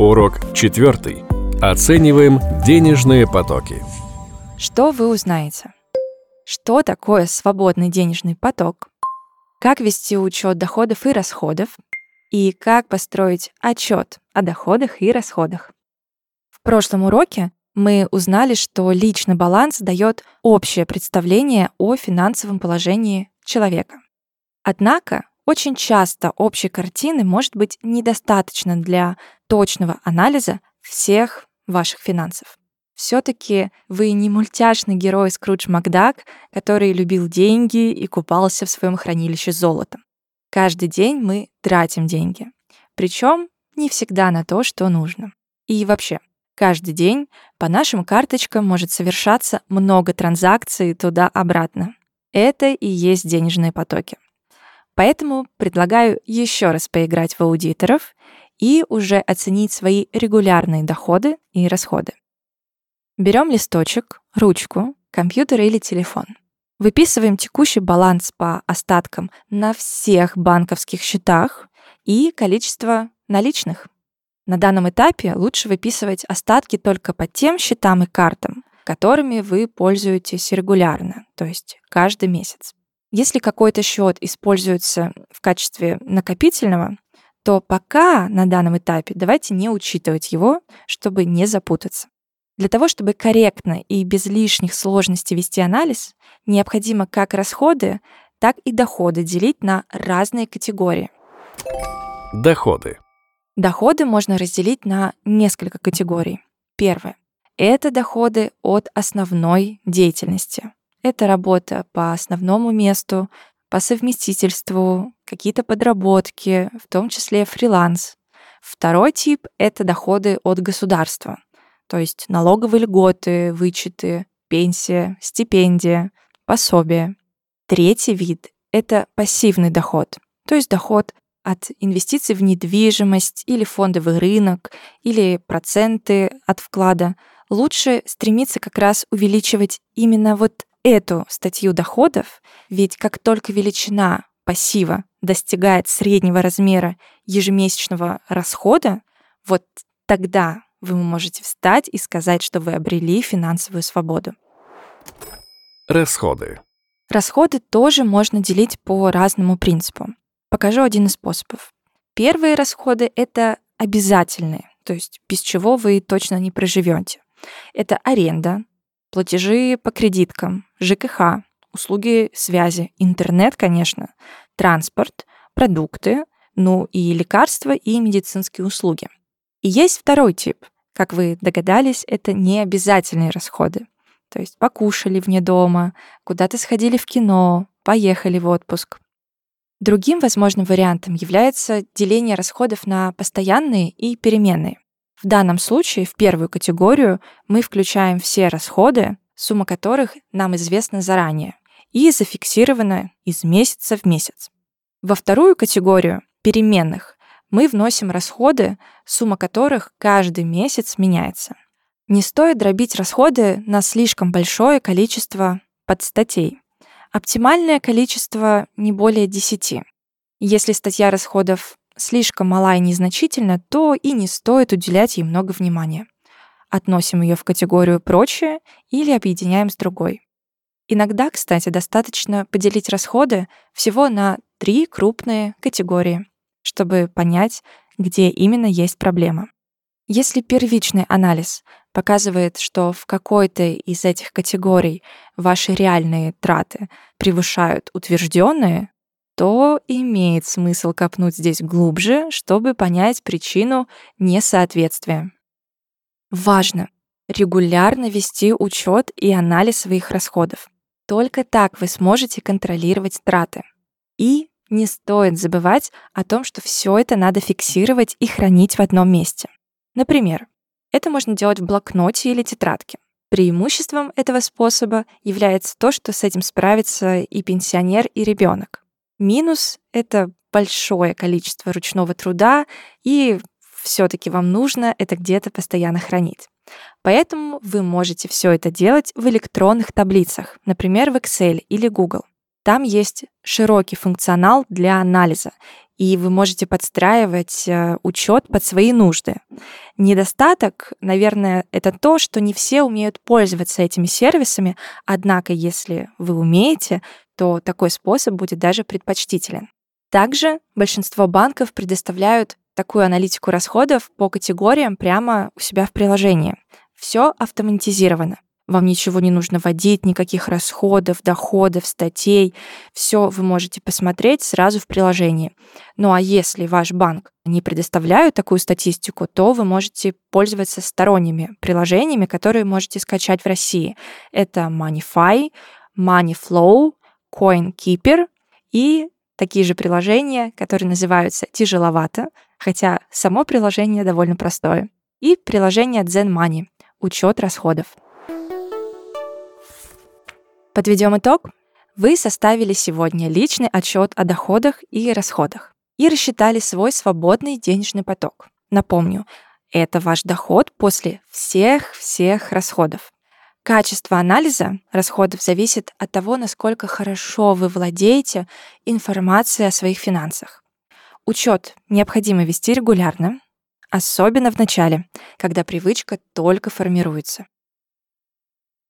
Урок четвертый. Оцениваем денежные потоки. Что вы узнаете? Что такое свободный денежный поток? Как вести учет доходов и расходов? И как построить отчет о доходах и расходах? В прошлом уроке мы узнали, что личный баланс дает общее представление о финансовом положении человека. Однако очень часто общей картины может быть недостаточно для точного анализа всех ваших финансов. Все-таки вы не мультяшный герой Скрудж Макдак, который любил деньги и купался в своем хранилище золота. Каждый день мы тратим деньги. Причем не всегда на то, что нужно. И вообще, каждый день по нашим карточкам может совершаться много транзакций туда-обратно. Это и есть денежные потоки. Поэтому предлагаю еще раз поиграть в аудиторов и уже оценить свои регулярные доходы и расходы. Берем листочек, ручку, компьютер или телефон. Выписываем текущий баланс по остаткам на всех банковских счетах и количество наличных. На данном этапе лучше выписывать остатки только по тем счетам и картам, которыми вы пользуетесь регулярно, то есть каждый месяц. Если какой-то счет используется в качестве накопительного, то пока на данном этапе давайте не учитывать его, чтобы не запутаться. Для того, чтобы корректно и без лишних сложностей вести анализ, необходимо как расходы, так и доходы делить на разные категории. Доходы. Доходы можно разделить на несколько категорий. Первое — это доходы от основной деятельности. Это работа по основному месту, по совместительству, какие-то подработки, в том числе фриланс. Второй тип — это доходы от государства, то есть налоговые льготы, вычеты, пенсия, стипендия, пособие. Третий вид — это пассивный доход, то есть доход от инвестиций в недвижимость или фондовый рынок, или проценты от вклада. Лучше стремиться как раз увеличивать именно вот эту статью доходов, ведь как только величина пассива достигает среднего размера ежемесячного расхода, вот тогда вы можете встать и сказать, что вы обрели финансовую свободу. Расходы. Расходы тоже можно делить по разному принципу. Покажу один из способов. Первые расходы — это обязательные, то есть без чего вы точно не проживете. Это аренда, платежи по кредиткам, ЖКХ, услуги связи, интернет, конечно, транспорт, продукты, ну и лекарства и медицинские услуги. И есть второй тип. Как вы догадались, это не обязательные расходы. То есть покушали вне дома, куда-то сходили в кино, поехали в отпуск. Другим возможным вариантом является деление расходов на постоянные и переменные. В данном случае в первую категорию мы включаем все расходы, сумма которых нам известна заранее и зафиксирована из месяца в месяц. Во вторую категорию переменных мы вносим расходы, сумма которых каждый месяц меняется. Не стоит дробить расходы на слишком большое количество подстатей. Оптимальное количество не более 10. Если статья расходов слишком мала и незначительна, то и не стоит уделять ей много внимания. Относим ее в категорию «прочее» или объединяем с другой. Иногда, кстати, достаточно поделить расходы всего на три крупные категории, чтобы понять, где именно есть проблема. Если первичный анализ показывает, что в какой-то из этих категорий ваши реальные траты превышают утвержденные, то имеет смысл копнуть здесь глубже, чтобы понять причину несоответствия. Важно регулярно вести учет и анализ своих расходов. Только так вы сможете контролировать траты. И не стоит забывать о том, что все это надо фиксировать и хранить в одном месте. Например, это можно делать в блокноте или тетрадке. Преимуществом этого способа является то, что с этим справится и пенсионер, и ребенок. Минус — это большое количество ручного труда, и все-таки вам нужно это где-то постоянно хранить. Поэтому вы можете все это делать в электронных таблицах, например, в Excel или Google. Там есть широкий функционал для анализа, и вы можете подстраивать э, учет под свои нужды. Недостаток, наверное, это то, что не все умеют пользоваться этими сервисами, однако если вы умеете, то такой способ будет даже предпочтителен. Также большинство банков предоставляют такую аналитику расходов по категориям прямо у себя в приложении. Все автоматизировано. Вам ничего не нужно вводить, никаких расходов, доходов, статей. Все вы можете посмотреть сразу в приложении. Ну а если ваш банк не предоставляет такую статистику, то вы можете пользоваться сторонними приложениями, которые можете скачать в России. Это Moneyfy, Moneyflow, CoinKeeper и такие же приложения, которые называются «Тяжеловато», хотя само приложение довольно простое. И приложение Zen Money – учет расходов. Подведем итог. Вы составили сегодня личный отчет о доходах и расходах и рассчитали свой свободный денежный поток. Напомню, это ваш доход после всех-всех расходов. Качество анализа расходов зависит от того, насколько хорошо вы владеете информацией о своих финансах. Учет необходимо вести регулярно, особенно в начале, когда привычка только формируется.